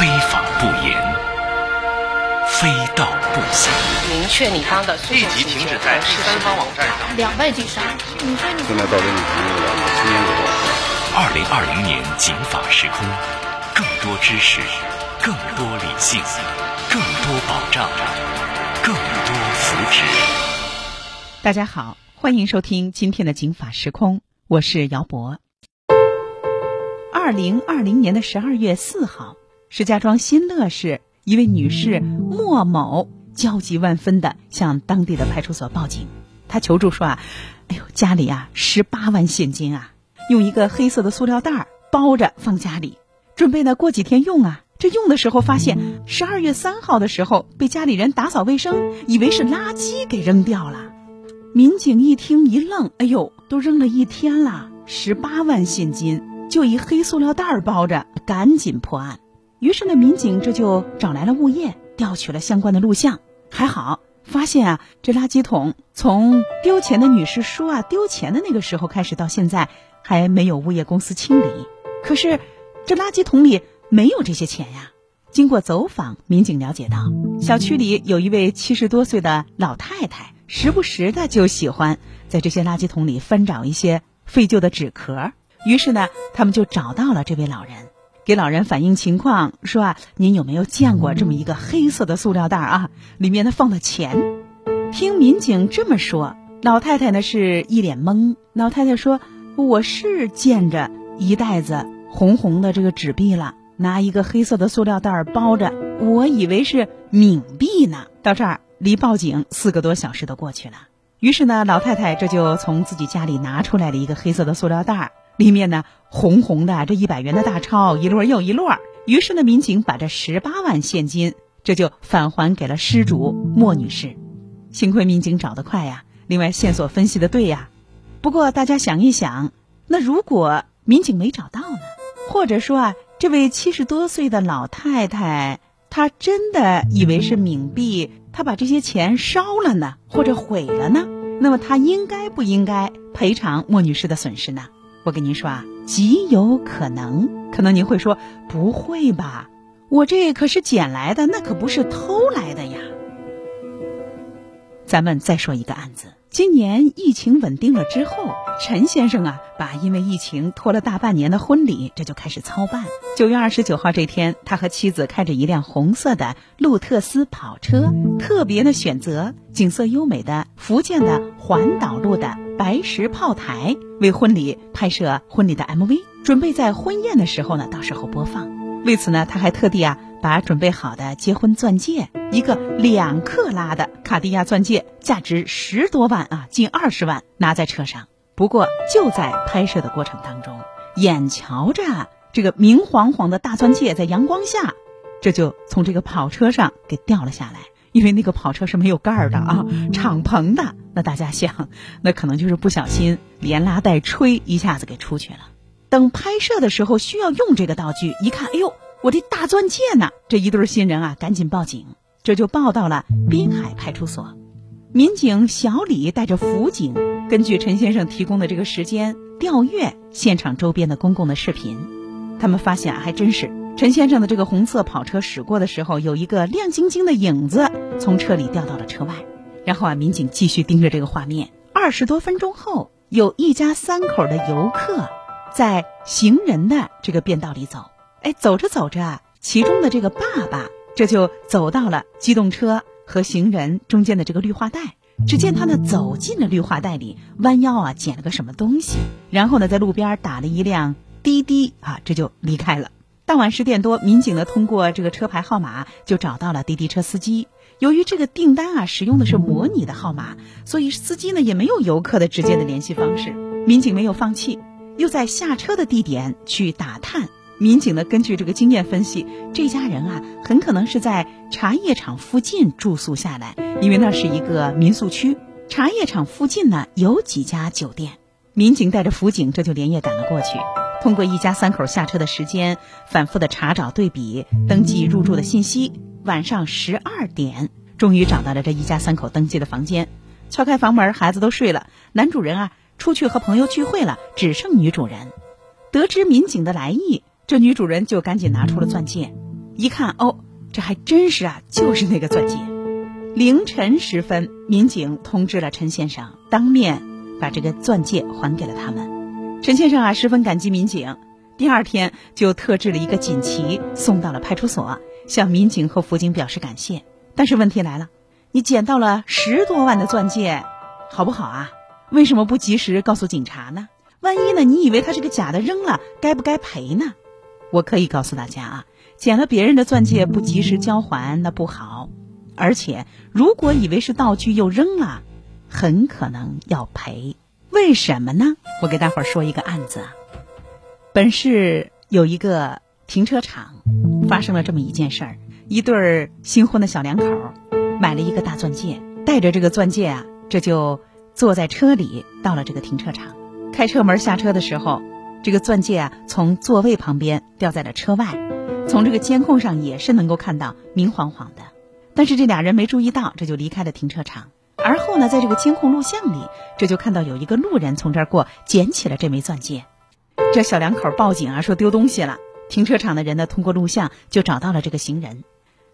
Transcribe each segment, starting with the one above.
非法不严，非道不行。明确你方的诉求即停止在第三方网站上。两败俱伤。你说你现在到底你朋友了，我今年多少？二零二零年警法时空，更多知识，更多理性，更多保障，更多福祉。大家好，欢迎收听今天的《警法时空》，我是姚博。二零二零年的十二月四号，石家庄新乐市一位女士莫某焦急万分的向当地的派出所报警，她求助说啊，哎呦，家里啊十八万现金啊，用一个黑色的塑料袋儿包着放家里，准备呢过几天用啊。这用的时候发现，十二月三号的时候被家里人打扫卫生，以为是垃圾给扔掉了。民警一听一愣，哎呦，都扔了一天了，十八万现金就一黑塑料袋儿包着，赶紧破案。于是呢，民警这就找来了物业，调取了相关的录像。还好，发现啊，这垃圾桶从丢钱的女士说啊丢钱的那个时候开始到现在，还没有物业公司清理。可是，这垃圾桶里没有这些钱呀。经过走访，民警了解到，小区里有一位七十多岁的老太太，时不时的就喜欢在这些垃圾桶里翻找一些废旧的纸壳。于是呢，他们就找到了这位老人，给老人反映情况，说啊，您有没有见过这么一个黑色的塑料袋啊？里面呢放的钱。听民警这么说，老太太呢是一脸懵。老太太说：“我是见着一袋子红红的这个纸币了。”拿一个黑色的塑料袋包着，我以为是冥币呢。到这儿，离报警四个多小时都过去了。于是呢，老太太这就从自己家里拿出来了一个黑色的塑料袋儿，里面呢红红的，这一百元的大钞一摞又一摞。于是呢，民警把这十八万现金这就返还给了失主莫女士。幸亏民警找得快呀，另外线索分析的对呀。不过大家想一想，那如果民警没找到呢？或者说啊？这位七十多岁的老太太，她真的以为是冥币，她把这些钱烧了呢，或者毁了呢？那么她应该不应该赔偿莫女士的损失呢？我跟您说啊，极有可能。可能您会说，不会吧？我这可是捡来的，那可不是偷来的呀。咱们再说一个案子。今年疫情稳定了之后，陈先生啊，把因为疫情拖了大半年的婚礼，这就开始操办。九月二十九号这天，他和妻子开着一辆红色的路特斯跑车，特别的选择景色优美的福建的环岛路的白石炮台，为婚礼拍摄婚礼的 MV，准备在婚宴的时候呢，到时候播放。为此呢，他还特地啊。把准备好的结婚钻戒，一个两克拉的卡地亚钻戒，价值十多万啊，近二十万，拿在车上。不过就在拍摄的过程当中，眼瞧着这个明晃晃的大钻戒在阳光下，这就从这个跑车上给掉了下来。因为那个跑车是没有盖儿的啊，敞篷的。那大家想，那可能就是不小心连拉带吹，一下子给出去了。等拍摄的时候需要用这个道具，一看，哎呦！我这大钻戒呢？这一对新人啊，赶紧报警，这就报到了滨海派出所。民警小李带着辅警，根据陈先生提供的这个时间调阅现场周边的公共的视频，他们发现啊，还真是陈先生的这个红色跑车驶过的时候，有一个亮晶晶的影子从车里掉到了车外。然后啊，民警继续盯着这个画面。二十多分钟后，有一家三口的游客在行人的这个便道里走。哎，走着走着，其中的这个爸爸这就走到了机动车和行人中间的这个绿化带。只见他呢走进了绿化带里，弯腰啊捡了个什么东西，然后呢在路边打了一辆滴滴啊，这就离开了。当晚十点多，民警呢通过这个车牌号码就找到了滴滴车司机。由于这个订单啊使用的是模拟的号码，所以司机呢也没有游客的直接的联系方式。民警没有放弃，又在下车的地点去打探。民警呢，根据这个经验分析，这家人啊，很可能是在茶叶厂附近住宿下来，因为那是一个民宿区。茶叶厂附近呢有几家酒店，民警带着辅警这就连夜赶了过去。通过一家三口下车的时间，反复的查找对比登记入住的信息，晚上十二点，终于找到了这一家三口登记的房间。敲开房门，孩子都睡了，男主人啊出去和朋友聚会了，只剩女主人。得知民警的来意。这女主人就赶紧拿出了钻戒，一看哦，这还真是啊，就是那个钻戒。凌晨时分，民警通知了陈先生，当面把这个钻戒还给了他们。陈先生啊，十分感激民警，第二天就特制了一个锦旗送到了派出所，向民警和辅警表示感谢。但是问题来了，你捡到了十多万的钻戒，好不好啊？为什么不及时告诉警察呢？万一呢？你以为它是个假的，扔了该不该赔呢？我可以告诉大家啊，捡了别人的钻戒不及时交还，那不好。而且如果以为是道具又扔了，很可能要赔。为什么呢？我给大伙儿说一个案子啊。本市有一个停车场，发生了这么一件事儿：一对新婚的小两口买了一个大钻戒，带着这个钻戒啊，这就坐在车里到了这个停车场。开车门下车的时候，这个钻戒啊从座位旁边掉在了车外，从这个监控上也是能够看到明晃晃的。但是这俩人没注意到，这就离开了停车场。而后呢，在这个监控录像里，这就看到有一个路人从这儿过，捡起了这枚钻戒。这小两口报警啊，说丢东西了。停车场的人呢，通过录像就找到了这个行人。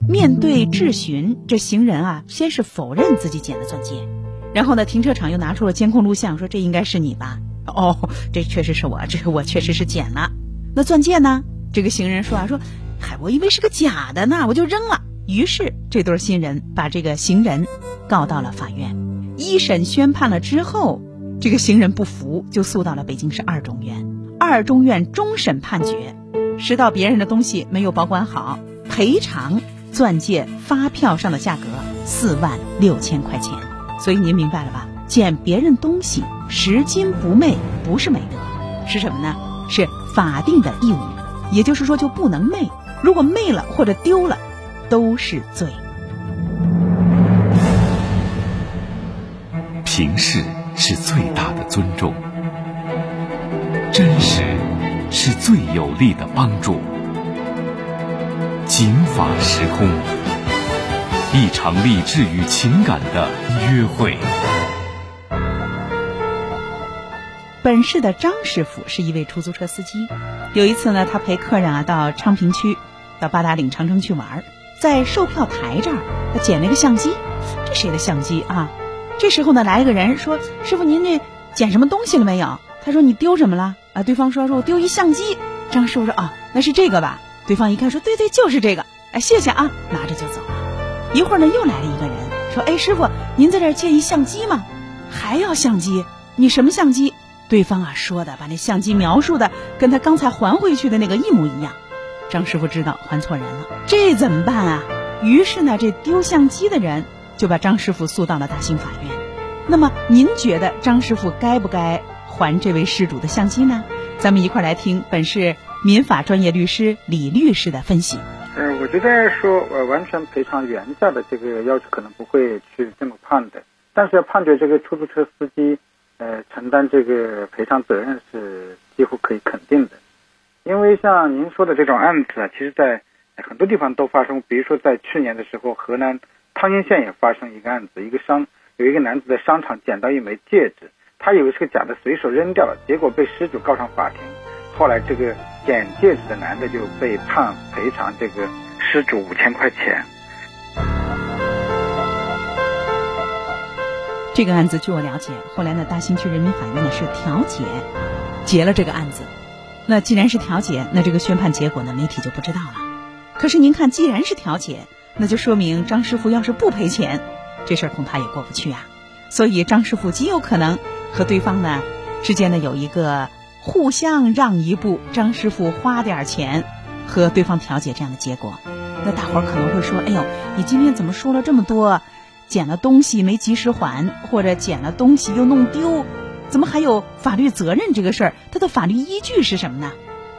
面对质询，这行人啊，先是否认自己捡了钻戒，然后呢，停车场又拿出了监控录像，说这应该是你吧？哦，这确实是我，这我确实是捡了。那钻戒呢？这个行人说啊，说，嗨，我以为是个假的呢，我就扔了。于是这对新人把这个行人告到了法院。一审宣判了之后，这个行人不服，就诉到了北京市二中院。二中院终审判决，拾到别人的东西没有保管好，赔偿钻戒发票上的价格四万六千块钱。所以您明白了吧？捡别人东西拾金不昧不是美德，是什么呢？是法定的义务。也就是说，就不能昧。如果昧了或者丢了。都是罪。平视是最大的尊重，真实是最有力的帮助。警法时空，一场理智与情感的约会。本市的张师傅是一位出租车司机，有一次呢，他陪客人啊到昌平区，到八达岭长城去玩。在售票台这儿，他捡了一个相机，这谁的相机啊？这时候呢，来了个人说：“师傅，您这捡什么东西了没有？”他说：“你丢什么了？”啊，对方说：“说我丢一相机。”张师傅说：“啊，那是这个吧？”对方一看说：“对对，就是这个。”哎，谢谢啊，拿着就走了。一会儿呢，又来了一个人说：“哎，师傅，您在这儿借一相机吗？还要相机？你什么相机？”对方啊说的，把那相机描述的跟他刚才还回去的那个一模一样。张师傅知道还错人了，这怎么办啊？于是呢，这丢相机的人就把张师傅诉到了大兴法院。那么，您觉得张师傅该不该还这位失主的相机呢？咱们一块来听本市民法专业律师李律师的分析。嗯，我觉得说呃完全赔偿原价的这个要求可能不会去这么判的，但是要判决这个出租车司机呃承担这个赔偿责任是几乎可以肯定的。因为像您说的这种案子啊，其实在很多地方都发生。比如说在去年的时候，河南汤阴县也发生一个案子，一个商有一个男子在商场捡到一枚戒指，他以为是个假的，随手扔掉了，结果被失主告上法庭。后来这个捡戒指的男的就被判赔偿这个失主五千块钱。这个案子据我了解，后来呢大兴区人民法院呢是调解结了这个案子。那既然是调解，那这个宣判结果呢，媒体就不知道了。可是您看，既然是调解，那就说明张师傅要是不赔钱，这事儿恐怕也过不去啊。所以张师傅极有可能和对方呢之间呢有一个互相让一步，张师傅花点钱和对方调解这样的结果。那大伙儿可能会说：“哎呦，你今天怎么说了这么多？捡了东西没及时还，或者捡了东西又弄丢？”怎么还有法律责任这个事儿？它的法律依据是什么呢？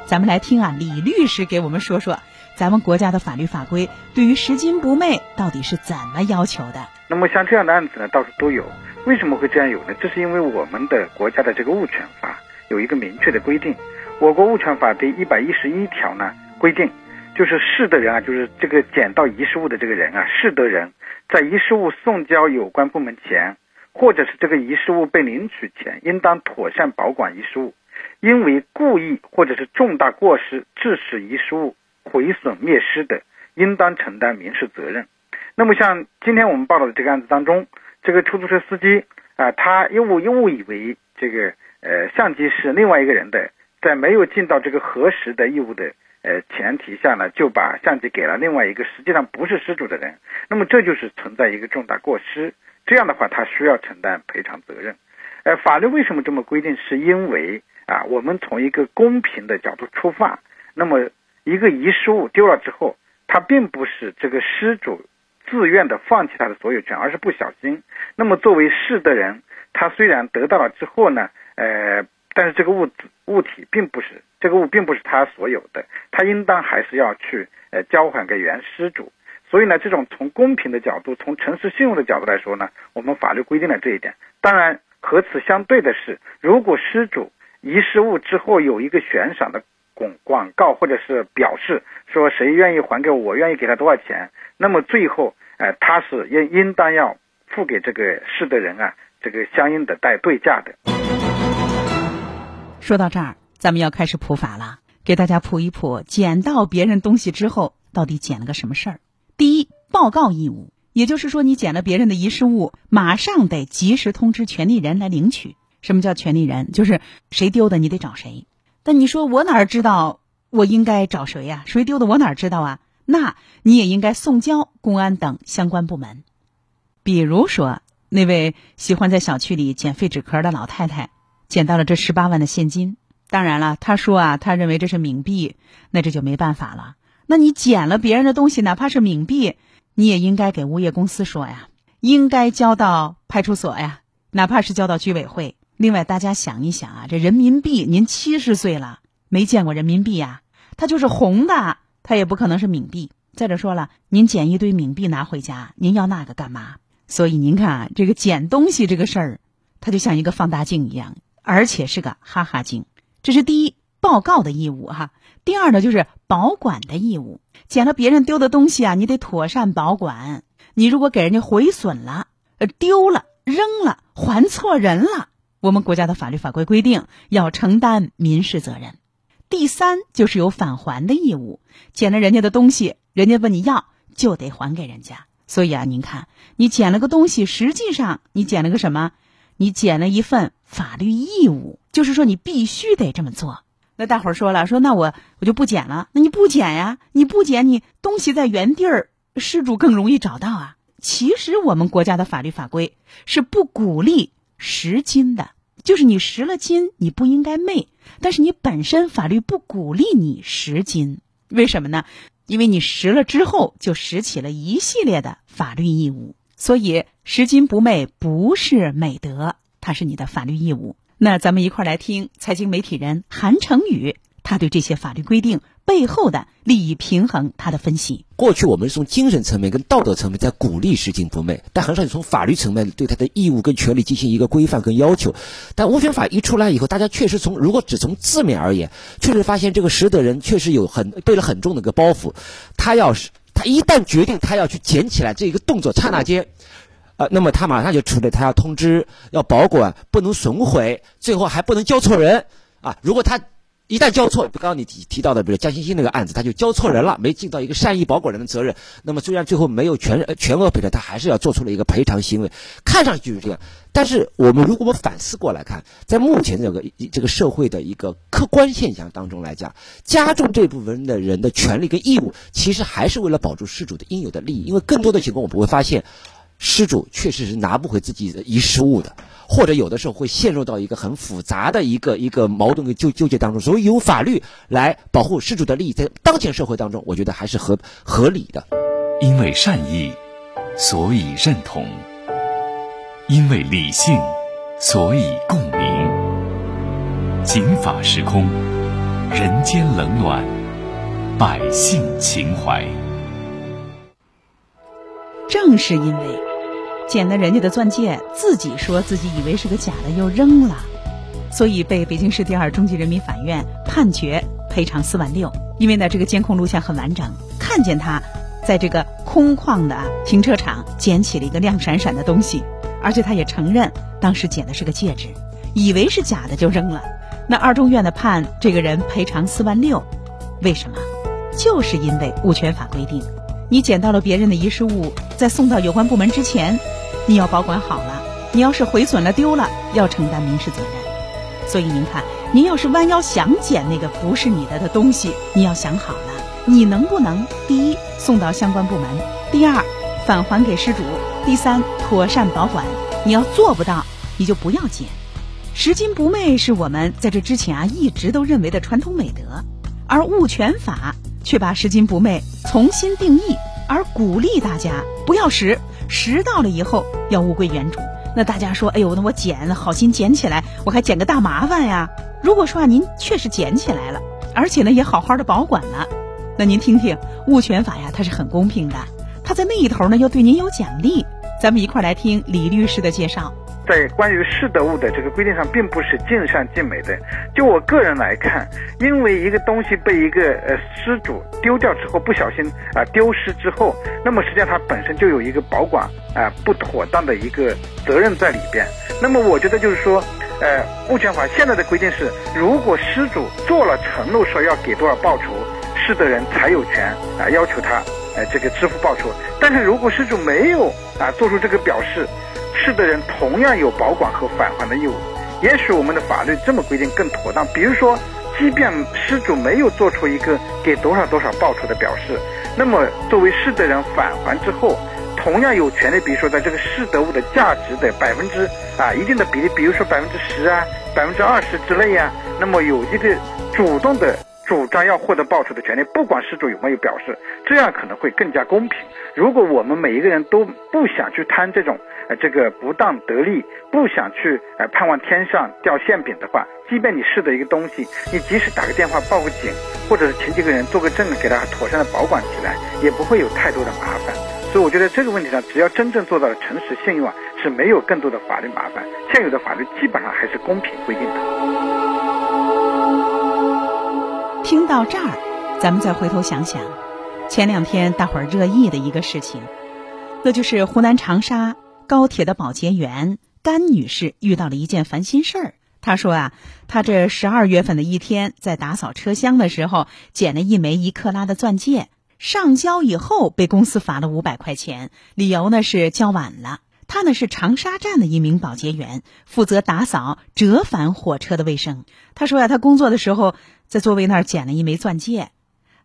咱们来听啊，李律师给我们说说，咱们国家的法律法规对于拾金不昧到底是怎么要求的？那么像这样的案子呢，到处都有。为什么会这样有呢？这是因为我们的国家的这个物权法有一个明确的规定。我国物权法第一百一十一条呢规定，就是拾的人啊，就是这个捡到遗失物的这个人啊，拾得人在遗失物送交有关部门前。或者是这个遗失物被领取前，应当妥善保管遗失物。因为故意或者是重大过失致使遗失物毁损灭失的，应当承担民事责任。那么像今天我们报道的这个案子当中，这个出租车司机啊，他又误又误以为这个呃相机是另外一个人的，在没有尽到这个核实的义务的呃前提下呢，就把相机给了另外一个实际上不是失主的人。那么这就是存在一个重大过失，这样的话他需要承担赔偿责任。呃，法律为什么这么规定？是因为啊，我们从一个公平的角度出发。那么，一个遗失物丢了之后，他并不是这个失主自愿的放弃他的所有权，而是不小心。那么，作为失的人，他虽然得到了之后呢，呃，但是这个物物体并不是这个物并不是他所有的，他应当还是要去呃交还给原失主。所以呢，这种从公平的角度，从诚实信用的角度来说呢，我们法律规定了这一点。当然。和此相对的是，如果失主遗失物之后有一个悬赏的广广告或者是表示说谁愿意还给我，我愿意给他多少钱，那么最后，呃，他是应应当要付给这个失的人啊，这个相应的带对价的。说到这儿，咱们要开始普法了，给大家普一普捡到别人东西之后到底捡了个什么事儿。第一，报告义务。也就是说，你捡了别人的遗失物，马上得及时通知权利人来领取。什么叫权利人？就是谁丢的，你得找谁。但你说我哪知道我应该找谁呀？谁丢的我哪知道啊？那你也应该送交公安等相关部门。比如说，那位喜欢在小区里捡废纸壳的老太太，捡到了这十八万的现金。当然了，他说啊，他认为这是冥币，那这就没办法了。那你捡了别人的东西，哪怕是冥币。你也应该给物业公司说呀，应该交到派出所呀，哪怕是交到居委会。另外，大家想一想啊，这人民币，您七十岁了没见过人民币呀？它就是红的，它也不可能是冥币。再者说了，您捡一堆冥币拿回家，您要那个干嘛？所以您看啊，这个捡东西这个事儿，它就像一个放大镜一样，而且是个哈哈精。这是第一。报告的义务哈，第二呢就是保管的义务。捡了别人丢的东西啊，你得妥善保管。你如果给人家毁损了、呃丢了、扔了、还错人了，我们国家的法律法规规定要承担民事责任。第三就是有返还的义务，捡了人家的东西，人家问你要，就得还给人家。所以啊，您看，你捡了个东西，实际上你捡了个什么？你捡了一份法律义务，就是说你必须得这么做。那大伙儿说了，说那我我就不捡了。那你不捡呀？你不捡，你东西在原地儿，失主更容易找到啊。其实我们国家的法律法规是不鼓励拾金的，就是你拾了金，你不应该昧。但是你本身法律不鼓励你拾金，为什么呢？因为你拾了之后，就拾起了一系列的法律义务。所以拾金不昧不是美德，它是你的法律义务。那咱们一块儿来听财经媒体人韩成宇，他对这些法律规定背后的利益平衡他的分析。过去我们是从精神层面跟道德层面在鼓励拾金不昧，但很少有从法律层面对他的义务跟权利进行一个规范跟要求。但物权法一出来以后，大家确实从如果只从字面而言，确实发现这个拾得人确实有很背了很重的一个包袱。他要是他一旦决定他要去捡起来这一个动作，刹那间。啊，那么他马上就出来，他要通知，要保管，不能损毁，最后还不能交错人啊！如果他一旦交错，刚刚你提提到的，比如江欣欣那个案子，他就交错人了，没尽到一个善意保管人的责任，那么虽然最后没有全全额赔偿，他还是要做出了一个赔偿行为，看上去就是这样。但是我们如果我们反思过来看，在目前这个这个社会的一个客观现象当中来讲，加重这部分的人的权利跟义务，其实还是为了保住事主的应有的利益，因为更多的情况我们会发现。失主确实是拿不回自己的遗失物的，或者有的时候会陷入到一个很复杂的一个一个矛盾跟纠纠结当中。所以，有法律来保护失主的利益，在当前社会当中，我觉得还是合合理的。因为善意，所以认同；因为理性，所以共鸣。警法时空，人间冷暖，百姓情怀。正是因为。捡了人家的钻戒，自己说自己以为是个假的，又扔了，所以被北京市第二中级人民法院判决赔偿四万六。因为呢，这个监控录像很完整，看见他在这个空旷的停车场捡起了一个亮闪闪的东西，而且他也承认当时捡的是个戒指，以为是假的就扔了。那二中院的判这个人赔偿四万六，为什么？就是因为物权法规定，你捡到了别人的遗失物，在送到有关部门之前，你要保管好了。你要是毁损了丢了，要承担民事责任。所以您看，您要是弯腰想捡那个不是你的的东西，你要想好了，你能不能第一送到相关部门，第二返还给失主，第三妥善保管。你要做不到，你就不要捡。拾金不昧是我们在这之前啊一直都认为的传统美德，而物权法却把拾金不昧重新定义，而鼓励大家不要拾，拾到了以后要物归原主。那大家说，哎呦，那我捡，好心捡起来，我还捡个大麻烦呀。如果说啊，您确实捡起来了，而且呢也好好的保管了，那您听听物权法呀，它是很公平的，它在那一头呢又对您有奖励。咱们一块儿来听李律师的介绍。在关于失得物的这个规定上，并不是尽善尽美的。就我个人来看，因为一个东西被一个呃失主丢掉之后，不小心啊丢失之后，那么实际上它本身就有一个保管啊不妥当的一个责任在里边。那么我觉得就是说，呃，物权法现在的规定是，如果失主做了承诺说要给多少报酬，失得人才有权啊要求他呃这个支付报酬。但是如果失主没有啊做出这个表示。失的人同样有保管和返还的义务，也许我们的法律这么规定更妥当。比如说，即便失主没有做出一个给多少多少报酬的表示，那么作为失的人返还之后，同样有权利，比如说在这个失得物的价值的百分之啊一定的比例，比如说百分之十啊、百分之二十之类呀，那么有一个主动的。主张要获得报酬的权利，不管失主有没有表示，这样可能会更加公平。如果我们每一个人都不想去贪这种呃这个不当得利，不想去呃盼望天上掉馅饼的话，即便你试的一个东西，你即使打个电话报个警，或者是请几个人做个证，给他妥善的保管起来，也不会有太多的麻烦。所以我觉得这个问题上，只要真正做到了诚实信用啊，是没有更多的法律麻烦。现有的法律基本上还是公平规定的。听到这儿，咱们再回头想想，前两天大伙儿热议的一个事情，那就是湖南长沙高铁的保洁员甘女士遇到了一件烦心事儿。她说啊，她这十二月份的一天在打扫车厢的时候，捡了一枚一克拉的钻戒，上交以后被公司罚了五百块钱，理由呢是交晚了。她呢是长沙站的一名保洁员，负责打扫折返火车的卫生。她说呀，她工作的时候在座位那儿捡了一枚钻戒。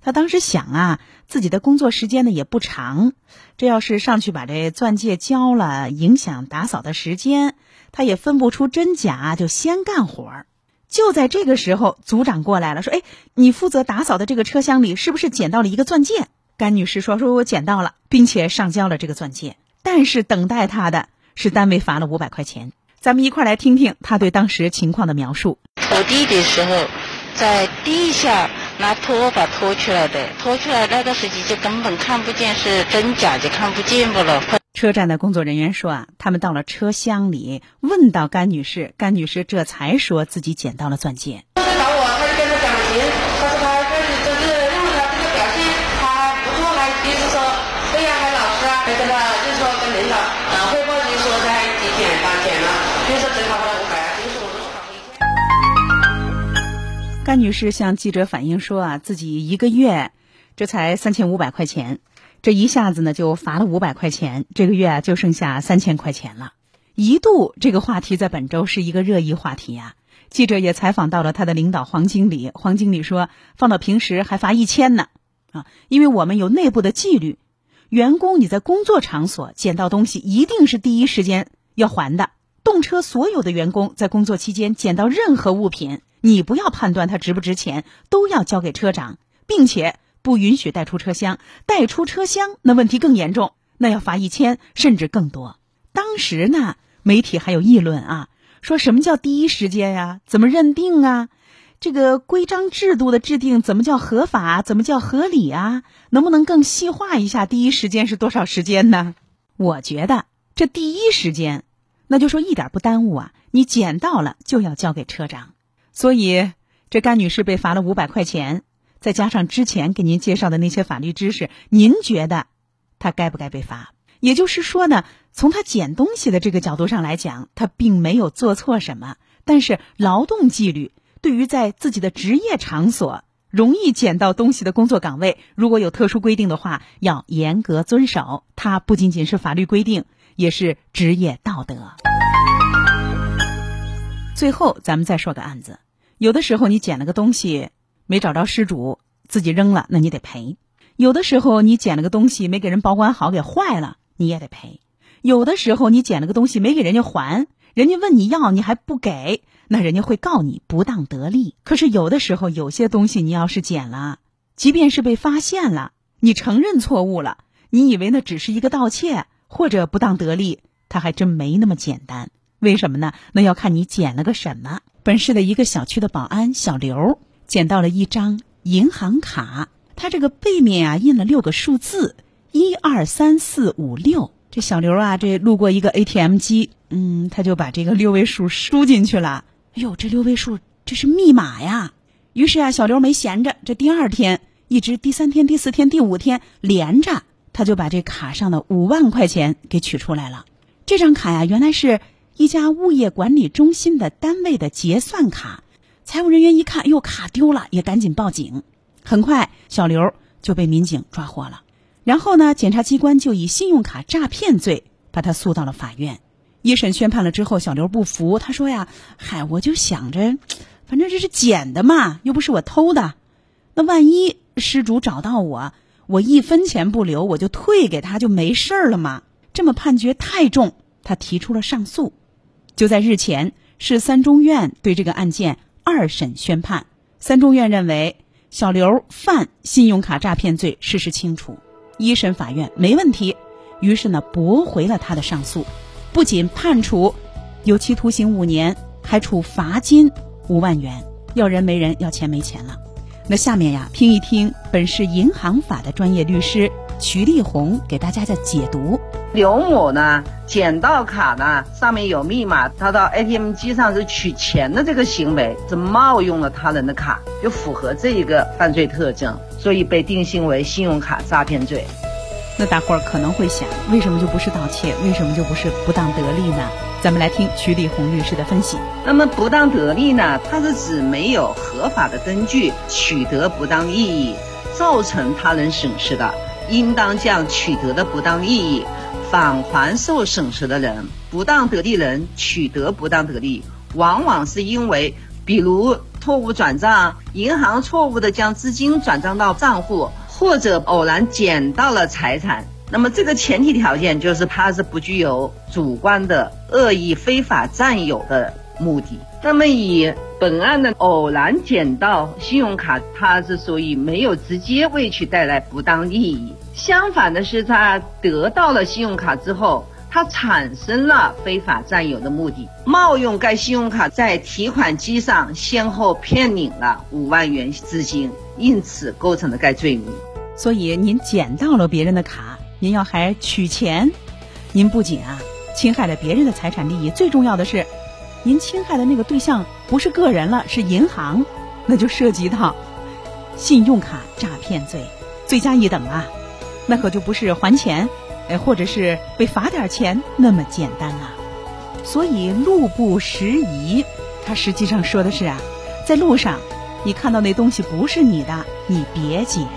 她当时想啊，自己的工作时间呢也不长，这要是上去把这钻戒交了，影响打扫的时间，她也分不出真假，就先干活儿。就在这个时候，组长过来了，说：“哎，你负责打扫的这个车厢里是不是捡到了一个钻戒？”甘女士说：“说我捡到了，并且上交了这个钻戒。”但是等待他的是单位罚了五百块钱。咱们一块来听听他对当时情况的描述。拖地的时候，在地下拿拖把拖出来的，拖出来那个时机就根本看不见是真假，就看不见不了。车站的工作人员说啊，他们到了车厢里，问到甘女士，甘女士这才说自己捡到了钻戒。甘女士向记者反映说啊，自己一个月这才三千五百块钱，这一下子呢就罚了五百块钱，这个月啊就剩下三千块钱了。一度这个话题在本周是一个热议话题啊。记者也采访到了他的领导黄经理，黄经理说，放到平时还罚一千呢啊，因为我们有内部的纪律，员工你在工作场所捡到东西一定是第一时间要还的。动车所有的员工在工作期间捡到任何物品。你不要判断它值不值钱，都要交给车长，并且不允许带出车厢。带出车厢，那问题更严重，那要罚一千甚至更多。当时呢，媒体还有议论啊，说什么叫第一时间呀？怎么认定啊？这个规章制度的制定怎么叫合法？怎么叫合理啊？能不能更细化一下？第一时间是多少时间呢？我觉得这第一时间，那就说一点不耽误啊！你捡到了就要交给车长。所以，这甘女士被罚了五百块钱，再加上之前给您介绍的那些法律知识，您觉得她该不该被罚？也就是说呢，从她捡东西的这个角度上来讲，她并没有做错什么。但是劳动纪律对于在自己的职业场所容易捡到东西的工作岗位，如果有特殊规定的话，要严格遵守。它不仅仅是法律规定，也是职业道德。最后，咱们再说个案子。有的时候你捡了个东西没找着失主，自己扔了，那你得赔；有的时候你捡了个东西没给人保管好，给坏了，你也得赔；有的时候你捡了个东西没给人家还，人家问你要你还不给。那人家会告你不当得利。可是有的时候，有些东西你要是捡了，即便是被发现了，你承认错误了，你以为那只是一个盗窃或者不当得利，他还真没那么简单。为什么呢？那要看你捡了个什么。本市的一个小区的保安小刘捡到了一张银行卡，他这个背面啊印了六个数字，一二三四五六。这小刘啊，这路过一个 ATM 机，嗯，他就把这个六位数输进去了。哎呦，这六位数这是密码呀！于是啊，小刘没闲着，这第二天，一直第三天、第四天、第五天连着，他就把这卡上的五万块钱给取出来了。这张卡呀，原来是一家物业管理中心的单位的结算卡。财务人员一看，哟，卡丢了，也赶紧报警。很快，小刘就被民警抓获了。然后呢，检察机关就以信用卡诈骗罪把他诉到了法院。一审宣判了之后，小刘不服，他说呀：“嗨，我就想着，反正这是捡的嘛，又不是我偷的。那万一失主找到我，我一分钱不留，我就退给他，就没事儿了嘛。这么判决太重，他提出了上诉。就在日前，市三中院对这个案件二审宣判，三中院认为小刘犯信用卡诈骗罪，事实清楚，一审法院没问题，于是呢驳回了他的上诉。”不仅判处有期徒刑五年，还处罚金五万元。要人没人，要钱没钱了。那下面呀，听一听本市银行法的专业律师徐丽红给大家的解读。刘某呢，捡到卡呢，上面有密码，他到 ATM 机上是取钱的这个行为，是冒用了他人的卡，就符合这一个犯罪特征，所以被定性为信用卡诈骗罪。那大伙儿可能会想，为什么就不是盗窃？为什么就不是不当得利呢？咱们来听曲丽红律师的分析。那么不当得利呢？它是指没有合法的根据取得不当利益，造成他人损失的，应当将取得的不当利益返还受损失的人。不当得利人取得不当得利，往往是因为，比如错误转账、银行错误的将资金转账到账户。或者偶然捡到了财产，那么这个前提条件就是他是不具有主观的恶意非法占有的目的。那么以本案的偶然捡到信用卡，它是属于没有直接为其带来不当利益。相反的是，他得到了信用卡之后，他产生了非法占有的目的，冒用该信用卡在提款机上先后骗领了五万元资金，因此构成了该罪名。所以您捡到了别人的卡，您要还取钱，您不仅啊侵害了别人的财产利益，最重要的是，您侵害的那个对象不是个人了，是银行，那就涉及到信用卡诈骗罪，罪加一等啊，那可就不是还钱，哎，或者是被罚点钱那么简单啊。所以路不拾遗，它实际上说的是啊，在路上你看到那东西不是你的，你别捡。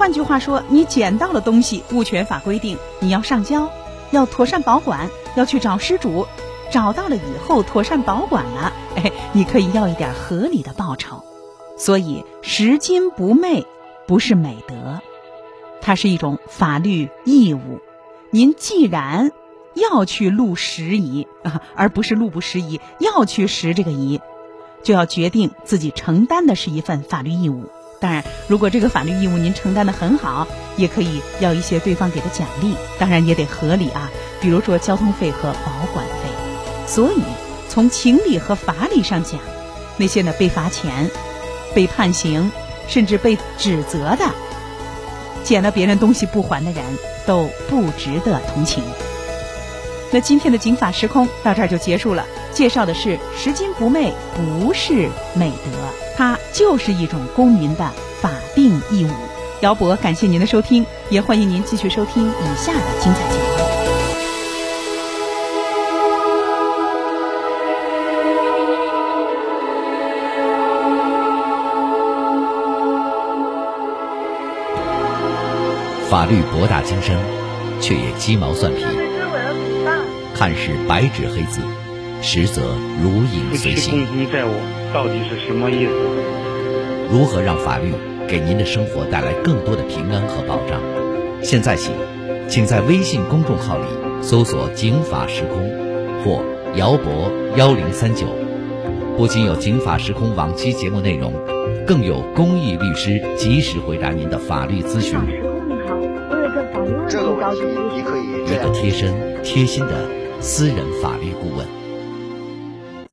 换句话说，你捡到了东西，物权法规定你要上交，要妥善保管，要去找失主，找到了以后妥善保管了，哎，你可以要一点合理的报酬。所以拾金不昧不是美德，它是一种法律义务。您既然要去录拾遗啊，而不是路不拾遗，要去拾这个遗，就要决定自己承担的是一份法律义务。当然，如果这个法律义务您承担的很好，也可以要一些对方给的奖励，当然也得合理啊，比如说交通费和保管费。所以，从情理和法理上讲，那些呢被罚钱、被判刑，甚至被指责的，捡了别人东西不还的人，都不值得同情。那今天的警法时空到这儿就结束了，介绍的是拾金不昧不是美德。它就是一种公民的法定义务。姚博感谢您的收听也欢迎您继续收听以下的精彩节目。法律博大精深却也鸡毛蒜皮。看似白纸黑字。实则如影随形。到底是什么意思？如何让法律给您的生活带来更多的平安和保障？现在起，请在微信公众号里搜索“警法时空”或“姚博幺零三九”，不仅有“警法时空”往期节目内容，更有公益律师及时回答您的法律咨询。时空你好，我有个法律问题，高级律师。一个贴身、贴心的。私人法律顾问。